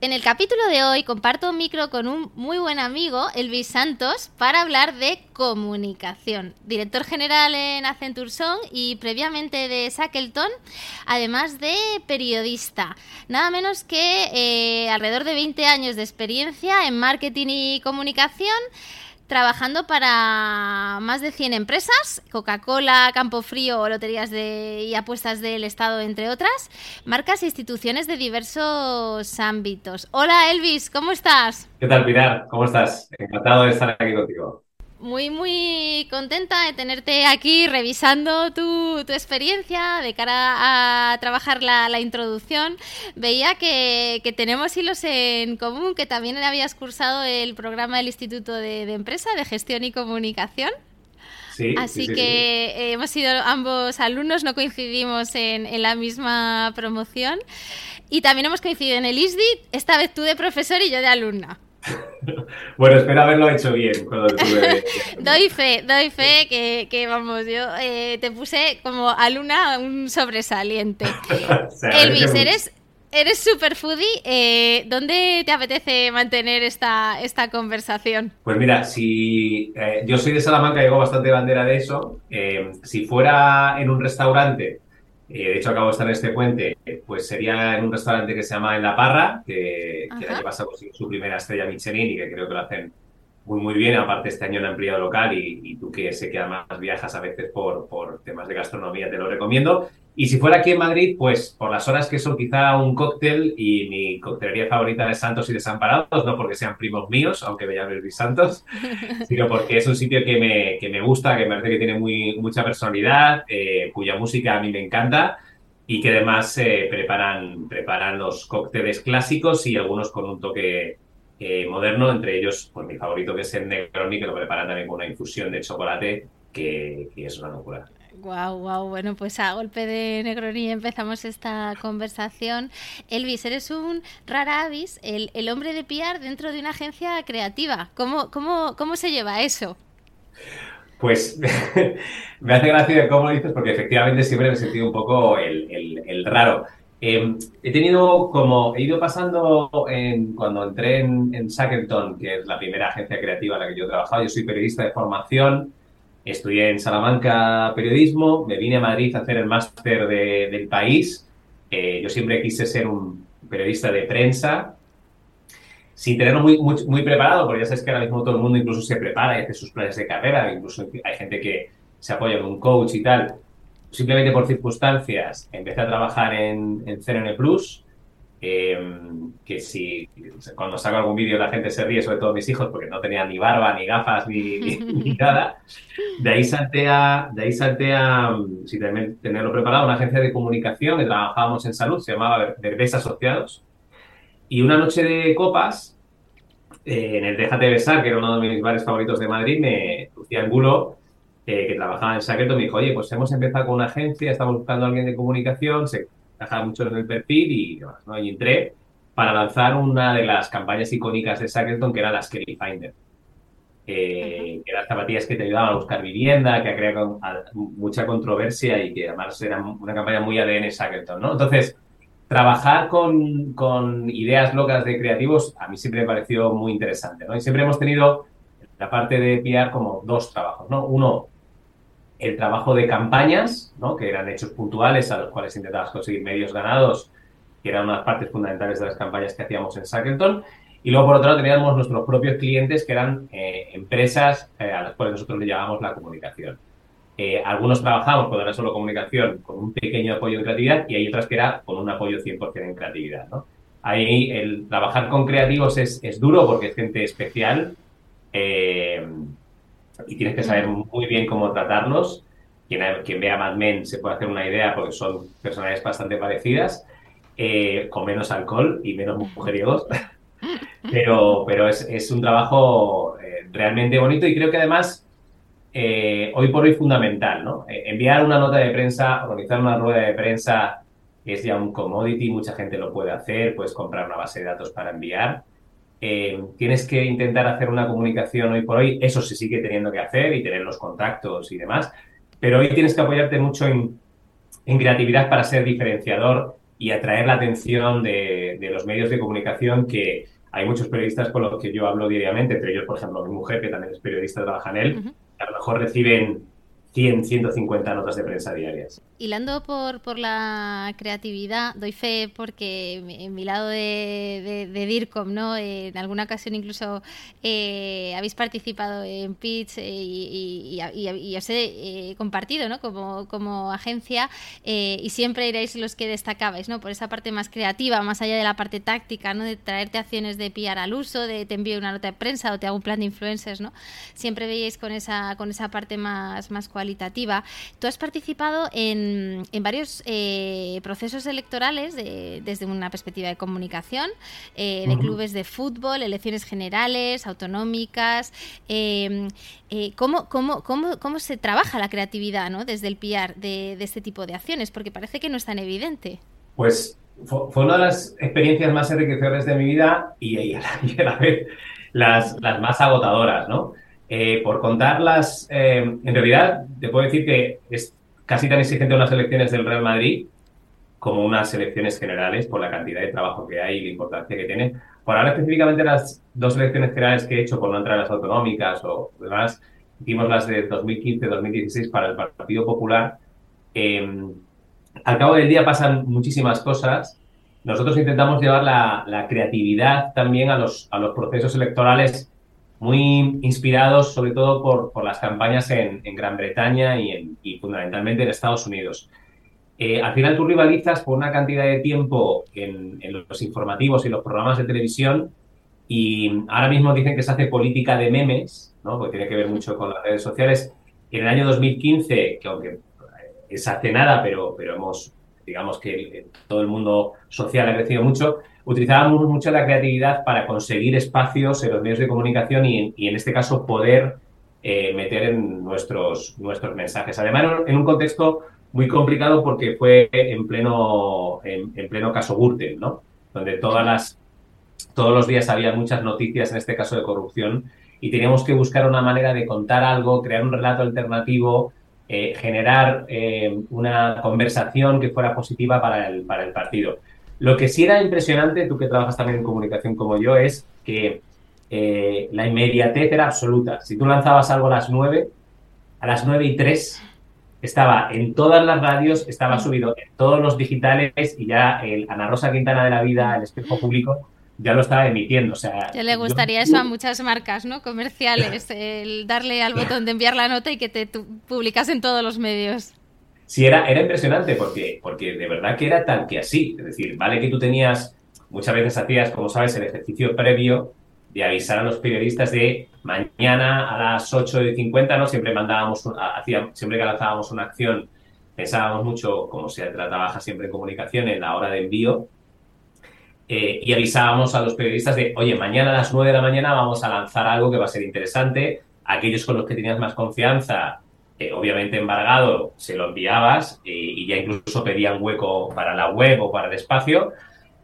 En el capítulo de hoy comparto un micro con un muy buen amigo, Elvis Santos, para hablar de comunicación. Director general en Accenture Song y previamente de Shackleton, además de periodista. Nada menos que eh, alrededor de 20 años de experiencia en marketing y comunicación trabajando para más de 100 empresas, Coca-Cola, Campo Frío, loterías de, y apuestas del Estado, entre otras, marcas e instituciones de diversos ámbitos. Hola Elvis, ¿cómo estás? ¿Qué tal Pilar? ¿Cómo estás? Encantado de estar aquí contigo muy, muy contenta de tenerte aquí revisando tu, tu experiencia de cara a trabajar la, la introducción. Veía que, que, tenemos hilos en común, que también habías cursado el programa del Instituto de, de Empresa de Gestión y Comunicación. Sí, Así sí, sí, que sí. hemos sido ambos alumnos, no coincidimos en, en, la misma promoción. Y también hemos coincidido en el ISDI, esta vez tú de profesor y yo de alumna. Bueno, espero haberlo hecho bien cuando tuve... doy fe, doy fe que, que vamos, yo eh, te puse como alumna un sobresaliente. o sea, Elvis, eres, eres super foodie. Eh, ¿Dónde te apetece mantener esta, esta conversación? Pues mira, si eh, yo soy de Salamanca, llevo bastante bandera de eso. Si fuera en un restaurante eh, de hecho, acabo de estar en este puente, pues sería en un restaurante que se llama En La Parra, que, que el año pasado consiguió su primera estrella Michelin y que creo que lo hacen muy, muy bien. Aparte, este año han ampliado local y, y, tú que sé que además viajas a veces por, por temas de gastronomía, te lo recomiendo. Y si fuera aquí en Madrid, pues por las horas que son quizá un cóctel y mi coctelería favorita de Santos y Desamparados, no porque sean primos míos, aunque me llame Luis Santos, sino porque es un sitio que me, que me gusta, que me parece que tiene muy, mucha personalidad, eh, cuya música a mí me encanta y que además eh, preparan, preparan los cócteles clásicos y algunos con un toque eh, moderno, entre ellos pues mi favorito que es el Negroni, que lo preparan también con una infusión de chocolate que, que es una locura. Guau, guau. Bueno, pues a golpe de Negroni empezamos esta conversación. Elvis, eres un rara avis, el, el hombre de PR dentro de una agencia creativa. ¿Cómo, cómo, cómo se lleva eso? Pues me hace gracia cómo lo dices, porque efectivamente siempre me he sentido un poco el, el, el raro. Eh, he tenido como, he ido pasando en, cuando entré en, en Shackleton, que es la primera agencia creativa en la que yo he trabajado, yo soy periodista de formación, Estudié en Salamanca periodismo, me vine a Madrid a hacer el máster de, del país. Eh, yo siempre quise ser un periodista de prensa, sin tenerlo muy, muy, muy, preparado, porque ya sabes que ahora mismo todo el mundo incluso se prepara y hace sus planes de carrera, incluso hay gente que se apoya en un coach y tal. Simplemente por circunstancias empecé a trabajar en, en CNN Plus, eh, que si cuando saco algún vídeo la gente se ríe, sobre todo mis hijos, porque no tenían ni barba, ni gafas, ni, ni, ni nada. De ahí salté a, de ahí salté a, tenerlo preparado, una agencia de comunicación que trabajábamos en salud, se llamaba Verbes Asociados. Y una noche de copas, eh, en el Déjate Besar, que era uno de mis bares favoritos de Madrid, me Lucía Angulo, eh, que trabajaba en Sacreto, me dijo, oye, pues hemos empezado con una agencia, estamos buscando a alguien de comunicación, se encajaba mucho en el perfil y demás, ¿no? Y entré para lanzar una de las campañas icónicas de Shackleton, que era la Kelly Finder. Eh, que eran zapatillas que te ayudaban a buscar vivienda, que ha creado mucha controversia y que además era una campaña muy ADN Shackleton, ¿no? Entonces, trabajar con, con, ideas locas de creativos a mí siempre me pareció muy interesante, ¿no? Y siempre hemos tenido la parte de PR como dos trabajos, ¿no? Uno, el trabajo de campañas, ¿no? que eran hechos puntuales a los cuales intentabas conseguir medios ganados, que eran unas partes fundamentales de las campañas que hacíamos en Shackleton. Y luego, por otro lado, teníamos nuestros propios clientes, que eran eh, empresas eh, a las cuales nosotros le llamamos la comunicación. Eh, algunos trabajamos cuando era solo comunicación con un pequeño apoyo en creatividad y hay otras que era con un apoyo 100% en creatividad. ¿no? Ahí el trabajar con creativos es, es duro porque es gente especial y tienes que saber muy bien cómo tratarlos. Quien, quien vea Mad Men se puede hacer una idea porque son personalidades bastante parecidas, eh, con menos alcohol y menos mujeriegos. pero pero es, es un trabajo eh, realmente bonito y creo que además eh, hoy por hoy fundamental, ¿no? Enviar una nota de prensa, organizar una rueda de prensa es ya un commodity, mucha gente lo puede hacer, puedes comprar una base de datos para enviar. Eh, tienes que intentar hacer una comunicación hoy por hoy, eso se sigue teniendo que hacer y tener los contactos y demás, pero hoy tienes que apoyarte mucho en, creatividad para ser diferenciador y atraer la atención de, los medios de comunicación que hay muchos periodistas con los que yo hablo diariamente, entre ellos, por ejemplo, mi mujer, que también es periodista, trabaja en él, a lo mejor reciben 100, 150 notas de prensa diarias. Hilando por, por la creatividad, doy fe porque en mi lado de, de, DIRCOM, ¿no? en alguna ocasión incluso eh, habéis participado en pitch eh, y, y, os he eh, compartido ¿no? como, como agencia y siempre iréis los que destacabais ¿no? por esa parte más creativa, más allá de la parte táctica, ¿no? de traerte acciones de pillar al uso, de te envío una nota de prensa o te hago un plan de influencers, ¿no? siempre veíais con esa, con esa parte más, más cualitativa. Tú has participado en en, varios eh, procesos electorales desde una perspectiva de comunicación, eh, de clubes de fútbol, elecciones generales, autonómicas. Em, eh, ¿cómo, cómo, cómo, cómo, se trabaja la creatividad ¿no? desde el PR de, este tipo de acciones? Porque parece que no es tan evidente. Pues fue, una de las experiencias más enriquecedoras de mi vida y, a, la, vez las, las más agotadoras, ¿no? por contarlas, en realidad te puedo decir que es, casi tan exigente unas elecciones del Real Madrid como unas elecciones generales por la cantidad de trabajo que hay y la importancia que tiene. Por ahora específicamente las dos elecciones generales que he hecho por no entrar a las autonómicas o demás, hicimos las de 2015-2016 para el Partido Popular. Em, al cabo del día pasan muchísimas cosas. Nosotros intentamos llevar la, creatividad también a los, a los procesos electorales muy inspirados sobre todo por, por las campañas en, en, Gran Bretaña y, en, y fundamentalmente en Estados Unidos. Eh, al final tú rivalizas por una cantidad de tiempo en, en, los informativos y los programas de televisión y ahora mismo dicen que se hace política de memes, ¿no? porque tiene que ver mucho con las redes sociales. En el año 2015, que aunque es hace nada, pero, pero hemos, digamos que todo el mundo social ha crecido mucho, utilizábamos mucho la creatividad para conseguir espacios en los medios de comunicación y, en este caso poder eh, meter en nuestros, nuestros mensajes. Además, en un contexto muy complicado porque fue en pleno, en, pleno caso Gürtel, ¿no? Donde todas las, todos los días había muchas noticias, en este caso de corrupción, y teníamos que buscar una manera de contar algo, crear un relato alternativo, eh, generar eh, una conversación que fuera positiva para el, para el partido. Lo que sí era impresionante, tú que trabajas también en comunicación como yo, es que eh, la inmediatez era absoluta. Si tú lanzabas algo a las 9, a las 9 y 3 estaba en todas las radios, estaba subido en todos los digitales y ya el Ana Rosa Quintana de la Vida, el espejo público, ya lo estaba emitiendo. O sea, ya le gustaría eso a muchas marcas ¿no? comerciales, el darle al botón de enviar la nota y que te publicas en todos los medios. Sí, era, era impresionante porque, porque de verdad que era tal que así. Es decir, vale que tú tenías, muchas veces hacías, como sabes, el ejercicio previo de avisar a los periodistas de mañana a las 8.50, ¿no? Siempre mandábamos, hacía, siempre que lanzábamos una acción, pensábamos mucho, como se trabaja siempre en comunicación, en la hora de envío, eh, y avisábamos a los periodistas de, oye, mañana a las 9 de la mañana vamos a lanzar algo que va a ser interesante. Aquellos con los que tenías más confianza obviamente embargado, se lo enviabas y, ya incluso pedían hueco para la web o para el espacio.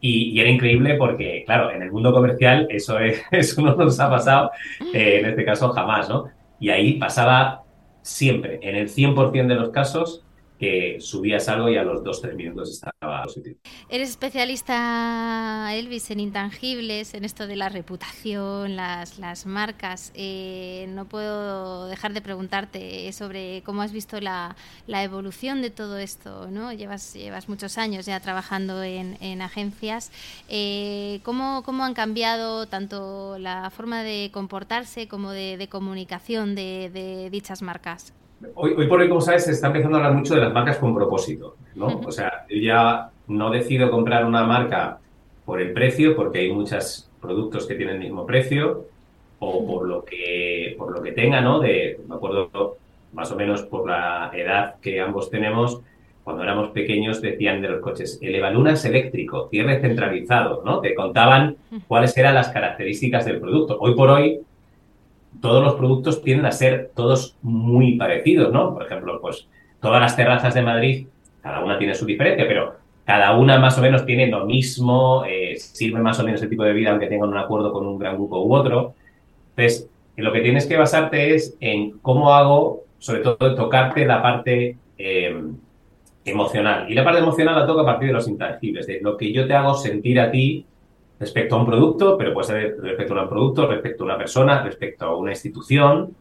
Y, era increíble porque, claro, en el mundo comercial eso, es, eso no nos ha pasado, eh, en este caso jamás, ¿no? Y ahí pasaba siempre, en el 100% de los casos, que subías algo y a los 2-3 minutos estaba positivo. Eres especialista, Elvis, en intangibles, en esto de la reputación, las, las marcas. Eh, no puedo dejar de preguntarte sobre cómo has visto la, la, evolución de todo esto. ¿no? Llevas, llevas muchos años ya trabajando en, en agencias. Eh, ¿cómo, ¿Cómo han cambiado tanto la forma de comportarse como de, de comunicación de, de dichas marcas? Hoy, por hoy, como sabes, se está empezando a hablar mucho de las marcas con propósito, ¿no? O sea, yo ya no decido comprar una marca por el precio, porque hay muchos productos que tienen el mismo precio, o por lo que, por lo que tenga, ¿no? De, me acuerdo más o menos por la edad que ambos tenemos, cuando éramos pequeños decían de los coches, el Evaluna es eléctrico, cierre centralizado, ¿no? Te contaban cuáles eran las características del producto. Hoy por hoy todos los productos tienden a ser todos muy parecidos, ¿no? Por ejemplo, pues todas las terrazas de Madrid, cada una tiene su diferencia, pero cada una más o menos tiene lo mismo, eh, sirve más o menos el tipo de vida aunque tengan un acuerdo con un gran grupo u otro. Entonces, lo que tienes que basarte es en cómo hago, sobre todo, tocarte la parte eh, emocional. Y la parte emocional la toco a partir de los intangibles, de lo que yo te hago sentir a ti respecto a un producto, pero puede ser respecto a un producto, respecto a una persona, respecto a una institución.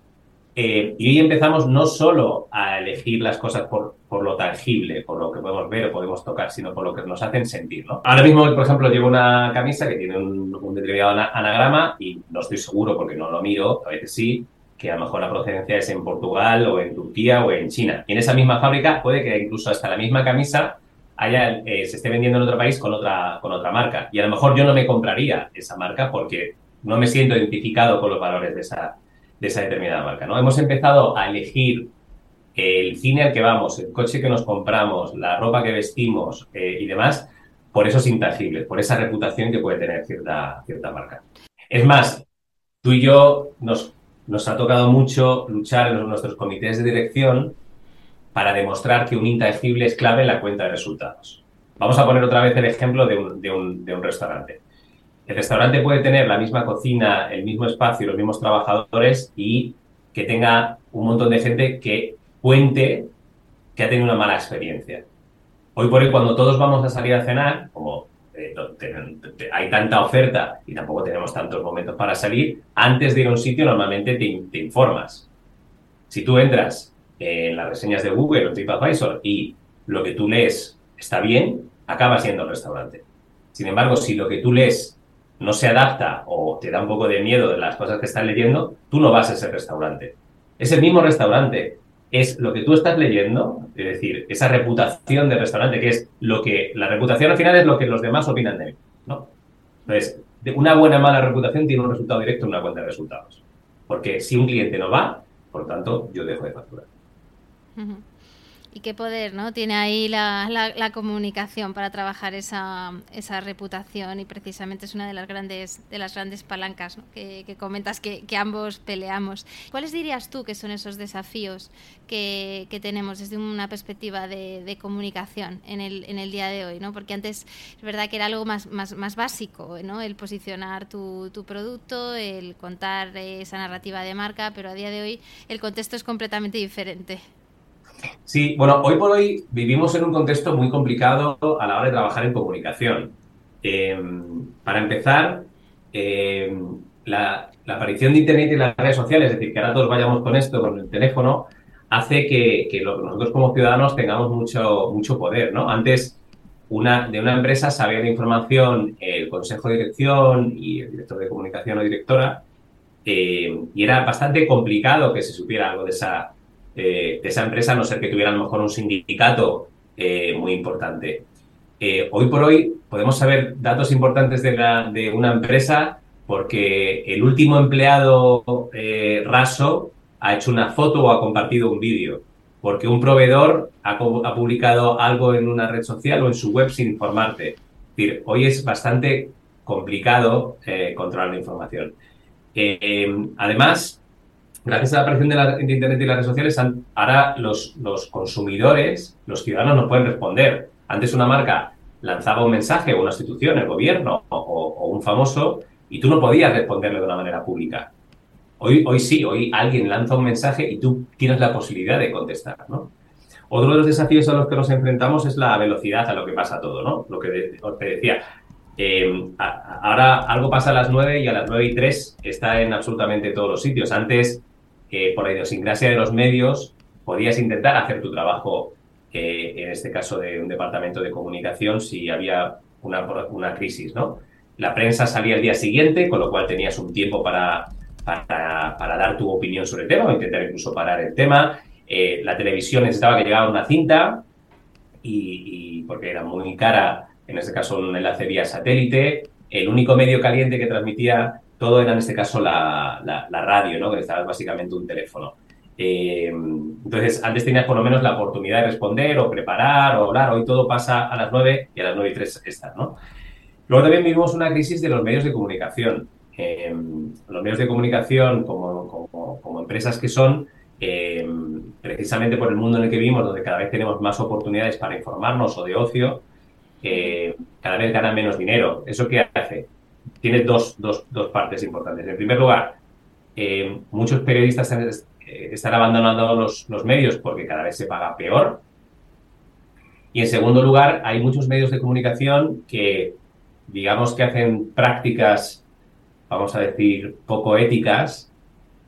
Eh, y hoy empezamos no solo a elegir las cosas por, por, lo tangible, por lo que podemos ver o podemos tocar, sino por lo que nos hacen sentir. ¿no? Ahora mismo, por ejemplo, llevo una camisa que tiene un, un determinado anagrama y no estoy seguro porque no lo miro, a veces sí, que a lo mejor la procedencia es en Portugal o en Turquía o en China. Y en esa misma fábrica puede que incluso hasta la misma camisa haya, eh, se esté vendiendo en otro país con otra, con otra marca. Y a lo mejor yo no me compraría esa marca porque no me siento identificado con los valores de esa, de esa determinada marca. ¿no? Hemos empezado a elegir el cine al que vamos, el coche que nos compramos, la ropa que vestimos eh, y demás, por esos intangibles, por esa reputación que puede tener cierta, cierta marca. Es más, tú y yo nos, nos ha tocado mucho luchar en nuestros comités de dirección para demostrar que un intangible es clave en la cuenta de resultados. Vamos a poner otra vez el ejemplo de un, restaurante. El restaurante puede tener la misma cocina, el mismo espacio, los mismos trabajadores y que tenga un montón de gente que cuente que ha tenido una mala experiencia. Hoy por hoy, cuando todos vamos a salir a cenar, como eh, hay tanta oferta y tampoco tenemos tantos momentos para salir, antes de ir a un sitio normalmente te, te informas. Si tú entras en las reseñas de Google o TripAdvisor y lo que tú lees está bien, acaba siendo el restaurante. Sin embargo, si lo que tú lees no se adapta o te da un poco de miedo de las cosas que estás leyendo, tú no vas a ese restaurante. Es el mismo restaurante, es lo que tú estás leyendo, es decir, esa reputación del restaurante, que es lo que la reputación al final es lo que los demás opinan de mí, ¿no? Entonces, una buena o mala reputación tiene un resultado directo en una cuenta de resultados. Porque si un cliente no va, por tanto, yo dejo de facturar. Y qué poder, ¿no? Tiene ahí la, la, comunicación para trabajar esa, esa, reputación y precisamente es una de las grandes, de las grandes palancas que, comentas que, ambos peleamos. ¿Cuáles dirías tú que son esos desafíos que, tenemos desde una perspectiva de, comunicación en el, en el, día de hoy? ¿no? Porque antes es verdad que era algo más, más, más básico, ¿no? El posicionar tu, tu producto, el contar esa narrativa de marca, pero a día de hoy el contexto es completamente diferente. Sí, bueno, hoy por hoy vivimos en un contexto muy complicado a la hora de trabajar en comunicación. Em, para empezar, em, la, aparición de Internet y las redes sociales, es decir, que ahora todos vayamos con esto, con el teléfono, hace que, nosotros como ciudadanos tengamos mucho, mucho poder, ¿no? Antes, una, de una empresa sabía la información el consejo de dirección y el director de comunicación o directora, eh, y era bastante complicado que se supiera algo de esa, eh, de esa empresa, a no ser que tuviera a lo mejor un sindicato eh, muy importante. Eh, hoy por hoy podemos saber datos importantes de, una empresa porque el último empleado raso ha hecho una foto o ha compartido un vídeo, porque un proveedor ha, ha, publicado algo en una red social o en su web sin informarte. Es decir, hoy es bastante complicado controlar la información. además, gracias a la aparición de, Internet y las redes sociales, ahora los, los, consumidores, los ciudadanos nos pueden responder. Antes una marca lanzaba un mensaje, o una institución, el gobierno o, un famoso, y tú no podías responderle de una manera pública. Hoy, hoy sí, hoy alguien lanza un mensaje y tú tienes la posibilidad de contestar, ¿no? Otro de los desafíos a los que nos enfrentamos es la velocidad a lo que pasa todo, ¿no? Lo que te decía. Eh, ahora algo pasa a las 9 y a las 9 y 3 está en absolutamente todos los sitios. Antes por la idiosincrasia de los medios podías intentar hacer tu trabajo, eh, en este caso de un departamento de comunicación, si había una, crisis, ¿no? La prensa salía el día siguiente, con lo cual tenías un tiempo para, para, para dar tu opinión sobre el tema o intentar incluso parar el tema. Eh, la televisión necesitaba que llegara una cinta y, y, porque era muy cara, en este caso un enlace vía satélite. El único medio caliente que transmitía todo era en este caso la, la, radio, ¿no? Que estaba básicamente un teléfono. Eh, entonces, antes tenías por lo menos la oportunidad de responder o preparar o hablar. Hoy todo pasa a las 9 y a las 9 y 3 está, ¿no? Luego también vivimos una crisis de los medios de comunicación. Eh, los medios de comunicación, como, empresas que son, eh, precisamente por el mundo en el que vivimos, donde cada vez tenemos más oportunidades para informarnos o de ocio, cada vez ganan menos dinero. ¿Eso qué hace? Tiene dos, dos, dos partes importantes. En primer lugar, muchos periodistas están abandonando los, los medios porque cada vez se paga peor. Y en segundo lugar, hay muchos medios de comunicación que, digamos que hacen prácticas, vamos a decir, poco éticas,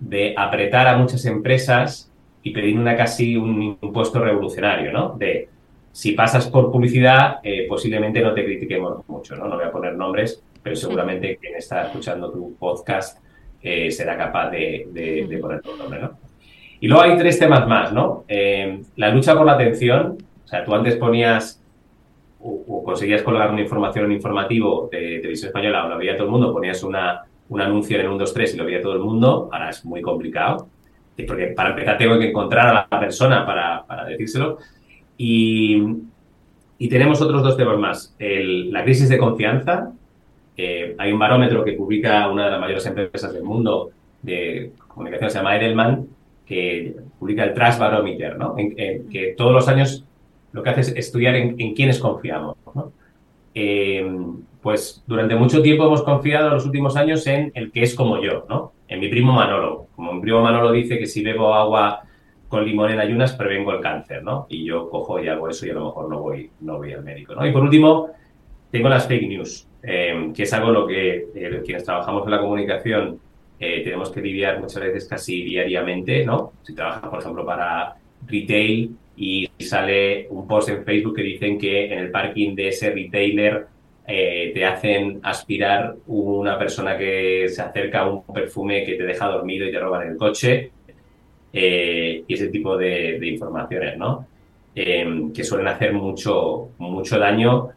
de apretar a muchas empresas y pedir una casi un impuesto revolucionario, ¿no? De si pasas por publicidad, eh, posiblemente no te critiquemos mucho, ¿no? No voy a poner nombres, pero seguramente quien está escuchando tu podcast eh, será capaz de, de, poner tu nombre, ¿no? Y luego hay tres temas más, ¿no? Eh, la lucha por la atención, o sea, tú antes ponías o, conseguías colgar una información en un informativo de televisión española o lo veía todo el mundo, ponías una, un anuncio en el 1, 2, 3 y lo veía todo el mundo, ahora es muy complicado. Porque para empezar tengo que encontrar a la persona para, para decírselo. Y, y, tenemos otros dos temas más. El, la crisis de confianza. Hay un barómetro que publica una de las mayores empresas del mundo de comunicación, se llama Edelman, que publica el Trust Barometer, ¿no? Que todos los años lo que hace es estudiar en, en quiénes confiamos. ¿no? Eh, pues durante mucho tiempo hemos confiado en los últimos años en el que es como yo, ¿no? En mi primo Manolo. Como mi primo Manolo dice que si bebo agua con limón en ayunas prevengo el cáncer, ¿no? Y yo cojo y hago eso y a lo mejor no voy, no voy al médico, ¿no? Y por último, tengo las fake news, eh, que es algo lo que eh, quienes trabajamos en la comunicación eh, tenemos que lidiar muchas veces casi diariamente, ¿no? Si trabajas, por ejemplo, para retail y sale un post en Facebook que dicen que en el parking de ese retailer eh, te hacen aspirar una persona que se acerca a un perfume que te deja dormido y te roban el coche y ese tipo de, informaciones, ¿no? Em, que suelen hacer mucho, mucho daño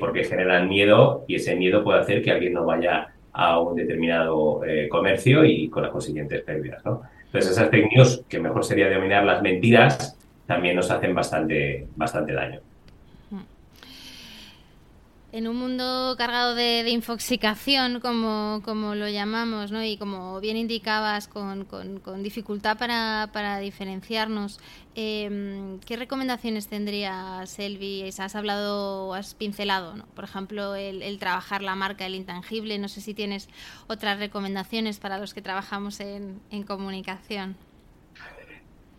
porque generan miedo y ese miedo puede hacer que alguien no vaya a un determinado eh, comercio y con las consiguientes pérdidas. ¿no? Entonces, esas fake news, que mejor sería denominar las mentiras, también nos hacen bastante, bastante daño en un mundo cargado de, infoxicación, como, como, lo llamamos, ¿no? y como bien indicabas, con, con, dificultad para, para diferenciarnos, em, ¿qué recomendaciones tendrías, Elvi? Has hablado, has pincelado, ¿no? por ejemplo, el, trabajar la marca, el intangible. No sé si tienes otras recomendaciones para los que trabajamos en, en comunicación.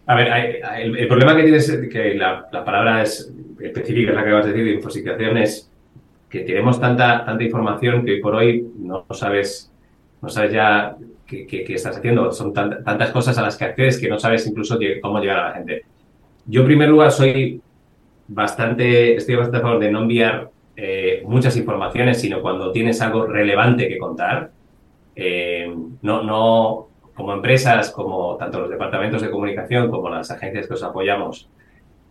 A ver, el, problema que tienes, que la, la palabra es específica, es la que acabas de decir, de infoxicación, es que tenemos tanta, tanta información que hoy por hoy no sabes, no sabes ya qué, qué, estás haciendo. Son tantas cosas a las que accedes que no sabes incluso cómo llegar a la gente. Yo, en primer lugar, soy bastante, estoy bastante a favor de no enviar eh, muchas informaciones, sino cuando tienes algo relevante que contar. Eh, no, no, como empresas, como tanto los departamentos de comunicación como las agencias que os apoyamos,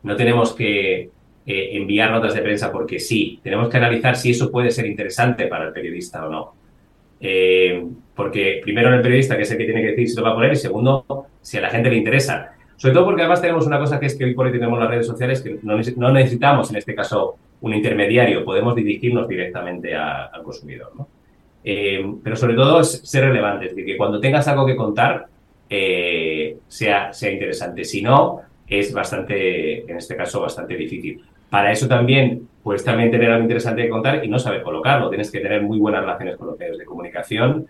no tenemos que eh, enviar notas de prensa porque sí. Tenemos que analizar si eso puede ser interesante para el periodista o no. Eh, porque primero el periodista, que es el que tiene que decir si lo va a poner, y segundo, si a la gente le interesa. Sobre todo porque además tenemos una cosa que es que hoy por hoy tenemos las redes sociales que no, necesitamos, en este caso, un intermediario, podemos dirigirnos directamente al consumidor. Eh, pero sobre todo es ser relevante, es decir, que cuando tengas algo que contar sea, sea interesante. Si no, es bastante, en este caso, bastante difícil. Para eso también puedes también tener algo interesante que contar y no saber colocarlo. Tienes que tener muy buenas relaciones con los medios de comunicación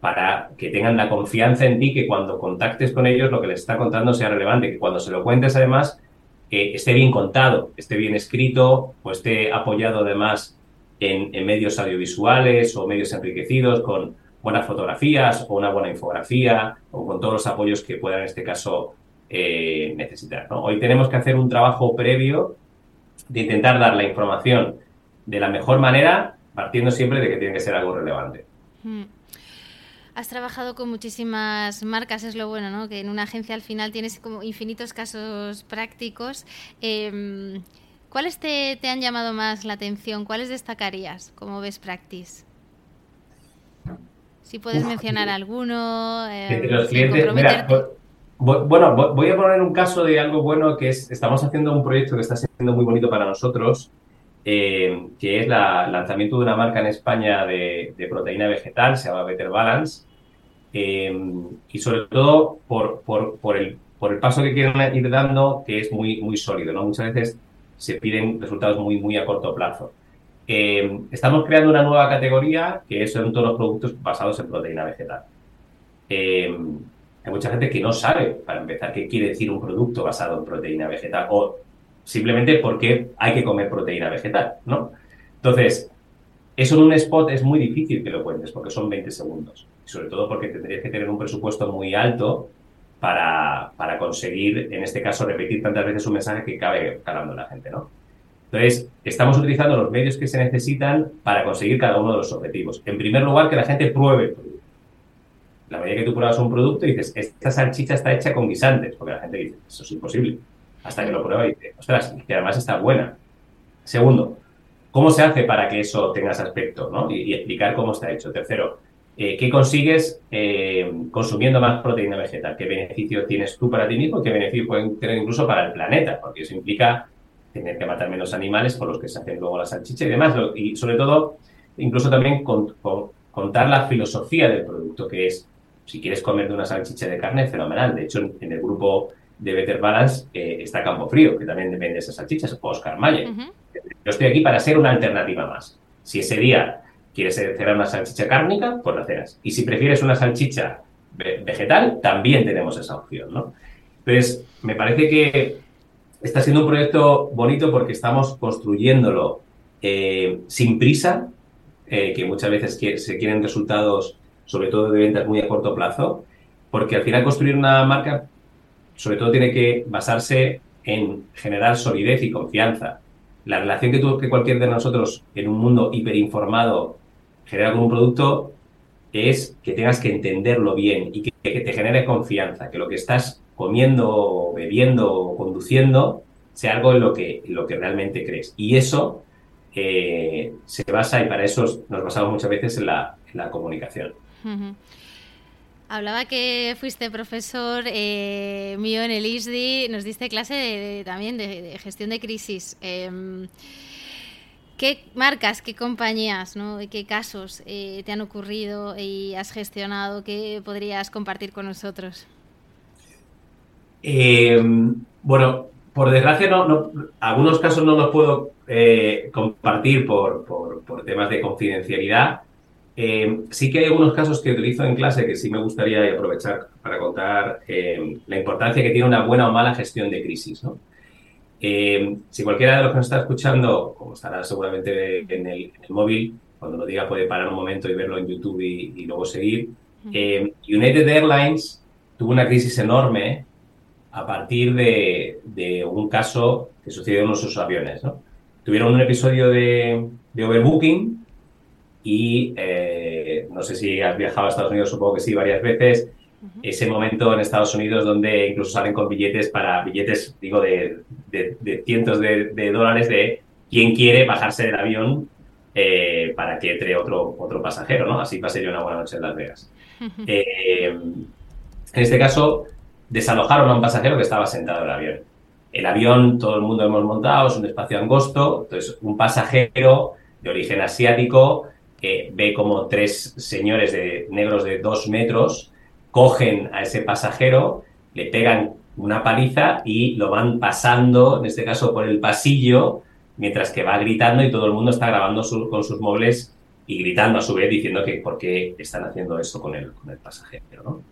para que tengan la confianza en ti que cuando contactes con ellos lo que les está contando sea relevante, que cuando se lo cuentes además eh, esté bien contado, esté bien escrito o esté apoyado además en, en, medios audiovisuales o medios enriquecidos con buenas fotografías o una buena infografía o con todos los apoyos que puedan en este caso eh, necesitar. Hoy tenemos que hacer un trabajo previo de intentar dar la información de la mejor manera, partiendo siempre de que tiene que ser algo relevante. Hmm. Has trabajado con muchísimas marcas, es lo bueno, ¿no? Que en una agencia al final tienes como infinitos casos prácticos. Em, ¿Cuáles te, han llamado más la atención? ¿Cuáles destacarías como best practice? Si puedes mencionar alguno. Eh, los clientes, bueno, voy a poner un caso de algo bueno que es, estamos haciendo un proyecto que está siendo muy bonito para nosotros, eh, que es el lanzamiento de una marca en España de, proteína vegetal, se llama Better Balance, Em, y sobre todo por, el, paso que quieren ir dando, que es muy, sólido. ¿no? Muchas veces se piden resultados muy, a corto plazo. Em, estamos creando una nueva categoría que son todos los productos basados en proteína vegetal. Hay mucha gente que no sabe, para empezar, qué quiere decir un producto basado en proteína vegetal o simplemente por qué hay que comer proteína vegetal, ¿no? Entonces, eso en un spot es muy difícil que lo cuentes porque son 20 segundos. sobre todo porque tendrías que tener un presupuesto muy alto para, para, conseguir, en este caso, repetir tantas veces un mensaje que cabe calando la gente, ¿no? Entonces, estamos utilizando los medios que se necesitan para conseguir cada uno de los objetivos. En primer lugar, que la gente pruebe el producto. La medida que tú pruebas un producto y dices, esta salchicha está hecha con guisantes, porque la gente dice, eso es imposible. Hasta que lo prueba y dice, ostras, que además está buena. Segundo, ¿Cómo se hace para que eso tenga ese aspecto? ¿no? Y, explicar cómo está hecho. Tercero, eh, ¿qué consigues eh, consumiendo más proteína vegetal? ¿Qué beneficio tienes tú para ti mismo? ¿Qué beneficio pueden tener incluso para el planeta? Porque eso implica tener que matar menos animales por los que se hacen luego la salchicha y demás. Y sobre todo, incluso también contar la filosofía del producto, que es, si quieres comer de una salchicha de carne, fenomenal. De hecho, en, el grupo de Better Balance eh, está Campo Frío, que también vende esas salchichas, o Oscar Mayer. Yo estoy aquí para ser una alternativa más. Si ese día quieres hacer una salchicha cárnica, pues la hacerás. Y si prefieres una salchicha vegetal, también tenemos esa opción, ¿no? Entonces, me parece que está siendo un proyecto bonito porque estamos construyéndolo eh, sin prisa, eh, que muchas veces se quieren resultados, sobre todo de ventas muy a corto plazo, porque al final construir una marca, sobre todo tiene que basarse en generar solidez y confianza la relación que, tú, que cualquier de nosotros en un mundo hiperinformado genera con un producto es que tengas que entenderlo bien y que, te genere confianza, que lo que estás comiendo, bebiendo conduciendo sea algo en lo que, lo que realmente crees. Y eso eh, se basa, y para eso nos basamos muchas veces en la, comunicación. Hablaba que fuiste profesor eh, mío en el ISDI, nos diste clase también de, gestión de crisis. Em, ¿Qué marcas, qué compañías, ¿no? qué casos eh, te han ocurrido y has gestionado que podrías compartir con nosotros? Em, bueno, por desgracia, no, algunos casos no los puedo eh, compartir por, por temas de confidencialidad. Eh, sí que hay algunos casos que utilizo en clase que sí me gustaría aprovechar para contar eh, la importancia que tiene una buena o mala gestión de crisis. Eh, si cualquiera de los que nos está escuchando, como estará seguramente en el, móvil, cuando lo diga puede parar un momento y verlo en YouTube y, luego seguir. United Airlines tuvo una crisis enorme a partir de, un caso que sucedió en uno de sus aviones. Tuvieron un episodio de, de overbooking y eh, no sé si has viajado a Estados Unidos, supongo que sí, varias veces. Ese momento en Estados Unidos donde incluso salen con billetes para billetes, digo, de, de, cientos de, dólares de quién quiere bajarse del avión eh, para que entre otro, otro pasajero, ¿no? Así pasé yo una buena noche en Las Vegas. Eh, en este caso, desalojaron a un pasajero que estaba sentado en el avión. El avión, todo el mundo hemos montado, es un espacio angosto, entonces un pasajero de origen asiático ve como tres señores de, negros de dos metros cogen a ese pasajero, le pegan una paliza y lo van pasando, en este caso por el pasillo, mientras que va gritando y todo el mundo está grabando con sus móviles y gritando a su vez diciendo que por qué están haciendo eso con el, con el pasajero. ¿no?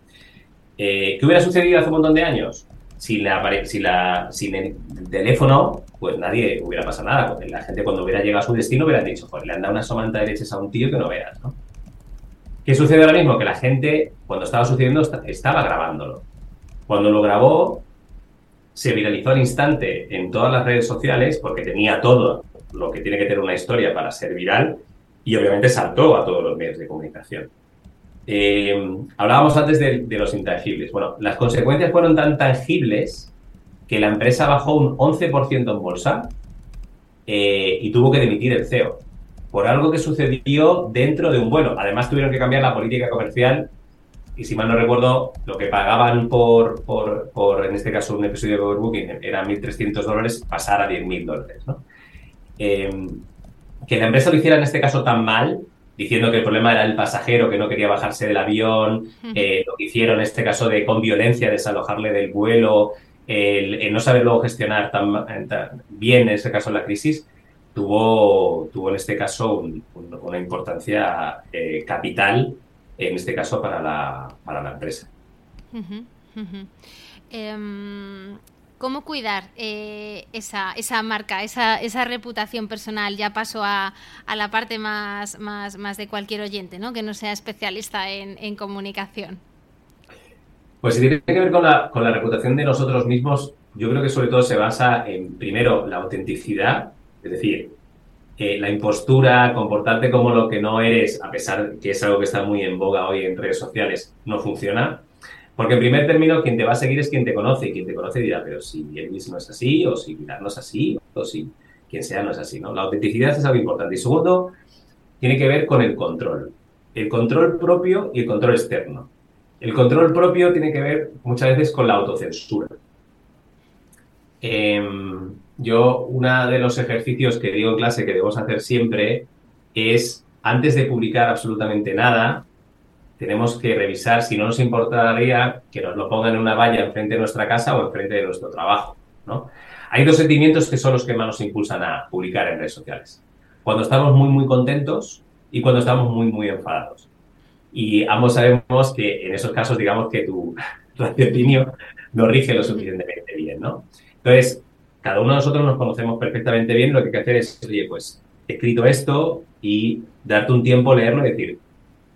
Eh, ¿Qué hubiera sucedido hace un montón de años? Sin, la, el teléfono, pues nadie hubiera pasado nada. La gente cuando hubiera llegado a su destino hubiera dicho, joder, le han dado una somanta de leches a un tío que no veas, ¿no? ¿Qué sucede ahora mismo? Que la gente, cuando estaba sucediendo, estaba grabándolo. Cuando lo grabó, se viralizó al instante en todas las redes sociales porque tenía todo lo que tiene que tener una historia para ser viral y obviamente saltó a todos los medios de comunicación. Eh, hablábamos antes de, los intangibles. Bueno, las consecuencias fueron tan tangibles que la empresa bajó un 11% en bolsa eh, y tuvo que demitir el CEO por algo que sucedió dentro de un vuelo. Además, tuvieron que cambiar la política comercial y, si mal no recuerdo, lo que pagaban por, por, en este caso, un episodio de overbooking era 1.300 dólares, pasar a 10.000 dólares. Eh, que la empresa lo hiciera en este caso tan mal diciendo que el problema era el pasajero que no quería bajarse del avión, eh, lo que hicieron en este caso de con violencia desalojarle del vuelo, el, no saber luego gestionar tan, bien en este caso la crisis, tuvo, tuvo en este caso una importancia eh, capital, en este caso para la, para la empresa. Em, ¿Cómo cuidar eh, esa, esa, marca, esa, esa, reputación personal? Ya paso a, a la parte más, más, más, de cualquier oyente, ¿no? que no sea especialista en, comunicación. Pues si tiene que ver con la, con la reputación de nosotros mismos, yo creo que sobre todo se basa en, primero, la autenticidad, es decir, eh, la impostura, comportarte como lo que no eres, a pesar que es algo que está muy en boga hoy en redes sociales, no funciona. Porque en primer término, quien te va a seguir es quien te conoce, y quien te conoce dirá, pero si Elvis no es así, o si Pilar no es así, o si quien sea no es así, ¿no? La autenticidad es algo importante. Y segundo, tiene que ver con el control. El control propio y el control externo. El control propio tiene que ver muchas veces con la autocensura. Em, yo, uno de los ejercicios que digo en clase que debemos hacer siempre es, antes de publicar absolutamente nada, tenemos que revisar si no nos importaría que nos lo pongan en una valla enfrente de nuestra casa o enfrente de nuestro trabajo. Hay dos sentimientos que son los que más nos impulsan a publicar en redes sociales. Cuando estamos muy, muy contentos y cuando estamos muy, muy enfadados. Y ambos sabemos que en esos casos, digamos que tu raciocinio no rige lo suficientemente bien. Entonces, cada uno de nosotros nos conocemos perfectamente bien, lo que hay que hacer es, oye, pues he escrito esto y darte un tiempo, leerlo y decir,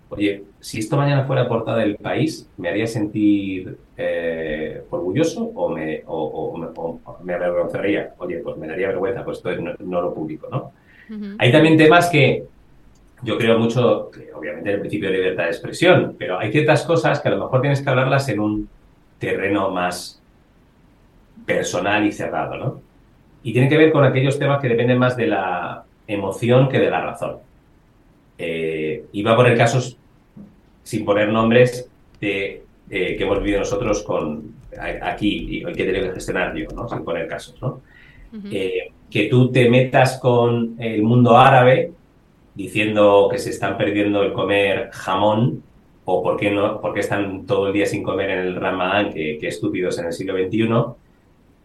oye, si esto mañana fuera portada del país, ¿me haría sentir eh, orgulloso o me, o, me avergonzaría? Oye, pues me daría vergüenza, pues esto no, lo publico, ¿no? Hay también temas que yo creo mucho, que obviamente el principio de libertad de expresión, pero hay ciertas cosas que a lo mejor tienes que hablarlas en un terreno más personal y cerrado, ¿no? Y tiene que ver con aquellos temas que dependen más de la emoción que de la razón. Eh, y va a poner casos, sin poner nombres, de, que hemos vivido nosotros con aquí y que tengo que gestionar yo, ¿no? Sin poner casos, ¿no? Eh, que tú te metas con el mundo árabe diciendo que se están perdiendo el comer jamón o por qué, no, por qué están todo el día sin comer en el Ramadán, que, que estúpidos en el siglo XXI,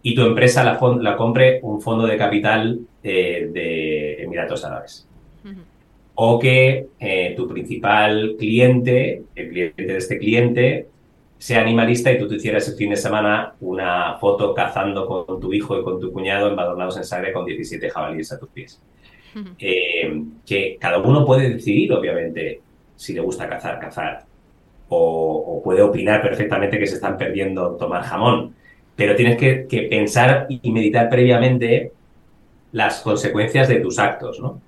y tu empresa la, la compre un fondo de capital eh, de Emiratos Árabes. O que eh, tu principal cliente, el cliente de este cliente, sea animalista y tú te hicieras el fin de semana una foto cazando con tu hijo y con tu cuñado embadurnados en sangre con 17 jabalíes a tus pies. Eh, que cada uno puede decidir, obviamente, si le gusta cazar, cazar. o, puede opinar perfectamente que se están perdiendo tomar jamón pero tienes que, pensar y meditar previamente las consecuencias de tus actos, ¿no?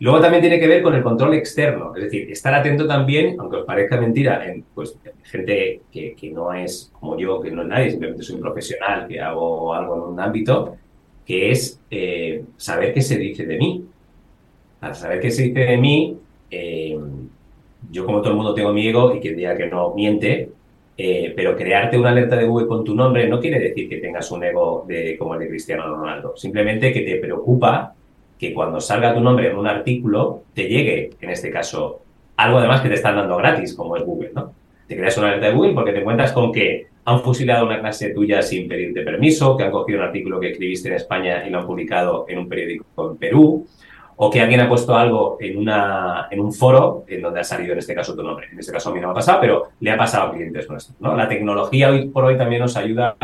Luego también tiene que ver con el control externo, es decir, estar atento también, aunque os parezca mentira, en pues, gente que, no es como yo, que no es nadie, simplemente soy un profesional que hago algo en un ámbito, que es eh, saber qué se dice de mí. Al saber qué se dice de mí, eh, yo como todo el mundo tengo mi ego y que diga que no miente, eh, pero crearte una alerta de Google con tu nombre no quiere decir que tengas un ego de, como el de Cristiano Ronaldo. Simplemente que te preocupa que cuando salga tu nombre en un artículo te llegue, en este caso, algo además que te están dando gratis, como es Google, ¿no? Te creas una alerta de Google porque te encuentras con que han fusilado una clase tuya sin pedirte permiso, que han cogido un artículo que escribiste en España y lo han publicado en un periódico en Perú, o que alguien ha puesto algo en, una, en un foro en donde ha salido en este caso tu nombre. En este caso a mí no me ha pasado, pero le ha pasado a clientes nuestros. ¿no? La tecnología hoy por hoy también nos ayuda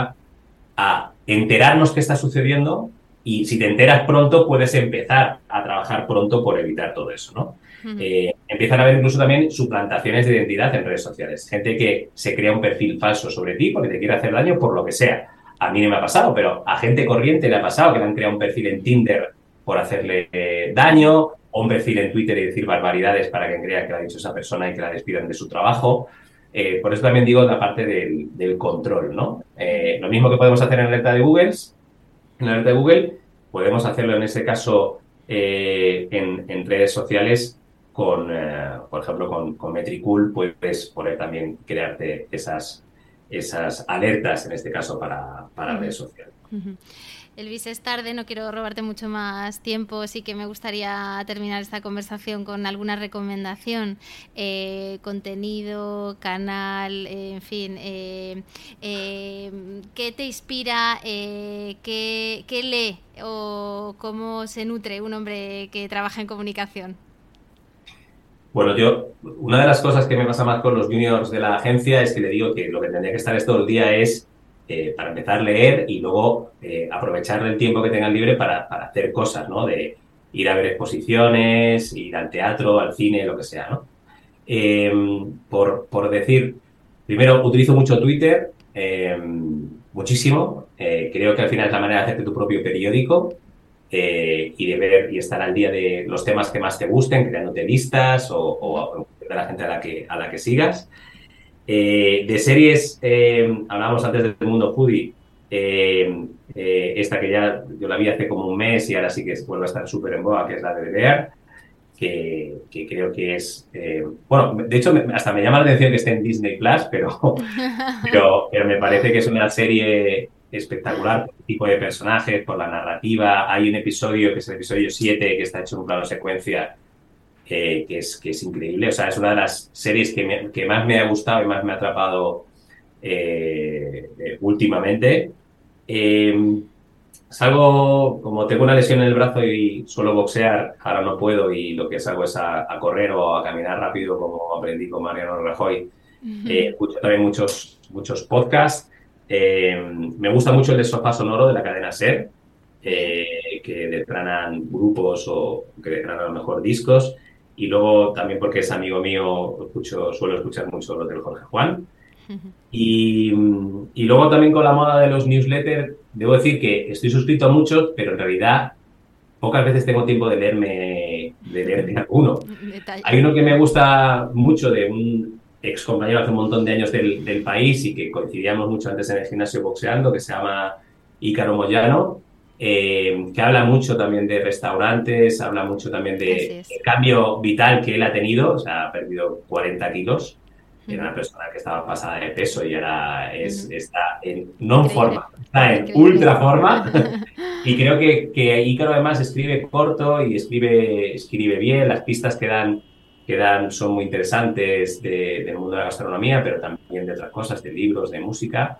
a enterarnos qué está sucediendo y si te enteras pronto puedes empezar a trabajar pronto por evitar todo eso. ¿no? Eh, empiezan a haber incluso también suplantaciones de identidad en redes sociales. Gente que se crea un perfil falso sobre ti porque te quiere hacer daño por lo que sea. A mí no me ha pasado, pero a gente corriente le ha pasado que le han creado un perfil en Tinder por hacerle eh, daño, o un perfil en Twitter y decir barbaridades para que crea que lo ha dicho esa persona y que la despidan de su trabajo. Eh, por eso también digo la parte del, control, ¿no? Lo mismo que podemos hacer en la alerta de Google, en la alerta de Google, podemos hacerlo en ese caso en, redes sociales con, por ejemplo, con, Metricool, puedes poder también crearte esas, esas alertas, en este caso, para, para redes sociales. Elvis, es tarde, no quiero robarte mucho más tiempo, sí que me gustaría terminar esta conversación con alguna recomendación, eh, contenido, canal, eh, en fin, eh, ¿qué te inspira, qué, qué lee o cómo se nutre un hombre que trabaja en comunicación? Bueno, yo, una de las cosas que me pasa más con los juniors de la agencia es que le digo que lo que tendría que estar es todo el día es eh, para empezar a leer y luego eh, aprovechar el tiempo que tengan libre para, hacer cosas, ¿no? De ir a ver exposiciones, ir al teatro, al cine, lo que sea, ¿no? Em, por, por, decir, primero utilizo mucho Twitter, em, muchísimo. Eh, creo que al final es la manera de hacerte tu propio periódico y de ver y estar al día de los temas que más te gusten, creándote listas o, o de la gente a la que, a la que sigas. Eh, de series, eh, hablábamos antes del mundo foodie, eh, esta que ya yo la vi hace como un mes y ahora sí que vuelve a estar súper en boga, que es la de Bear, que, creo que es... bueno, de hecho, hasta me llama la atención que esté en Disney Plus, pero, pero, pero me parece que es una serie espectacular por el tipo de personajes, por la narrativa. Hay un episodio, que es el episodio 7, que está hecho en un plano secuencia, que, es, que es increíble. O sea, es una de las series que, que más me ha gustado y más me ha atrapado eh, eh, últimamente. Eh, salgo, como tengo una lesión en el brazo y suelo boxear, ahora no puedo y lo que salgo es a, correr o a caminar rápido como aprendí con Mariano Rajoy. escucho también muchos, muchos podcasts. me gusta mucho el de Sofá Sonoro de la cadena SER, que desgranan grupos o que desgranan a lo mejor discos. Y luego también porque es amigo mío, escucho, suelo escuchar mucho lo del Jorge Juan. Y, y, luego también con la moda de los newsletters, debo decir que estoy suscrito a muchos, pero en realidad pocas veces tengo tiempo de leerme, de leerme alguno. Hay uno que me gusta mucho de un ex compañero hace un montón de años del, del país y que coincidíamos mucho antes en el gimnasio boxeando, que se llama Ícaro Moyano, eh, que habla mucho también de restaurantes, habla mucho también de cambio vital que él ha tenido, o sea, ha perdido 40 kilos, era una persona que estaba pasada de peso y ahora es, está en no forma, está en ultra forma. y creo que, que Ícaro además escribe corto y escribe, escribe bien, las pistas que dan, que dan son muy interesantes del mundo de la gastronomía, pero también de otras cosas, de libros, de música.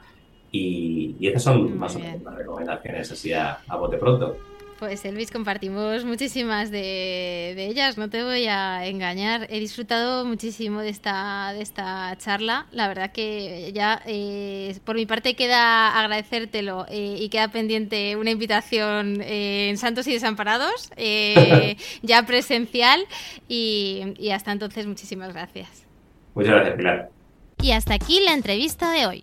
Y, y esas son más o menos las recomendaciones así a, bote pronto. Pues Elvis, compartimos muchísimas de, ellas, no te voy a engañar. He disfrutado muchísimo de esta, de esta charla. La verdad que ya eh, por mi parte queda agradecértelo eh, y queda pendiente una invitación eh, en Santos y Desamparados, ya presencial. Y, y hasta entonces, muchísimas gracias. Muchas gracias, Pilar. Y hasta aquí la entrevista de hoy.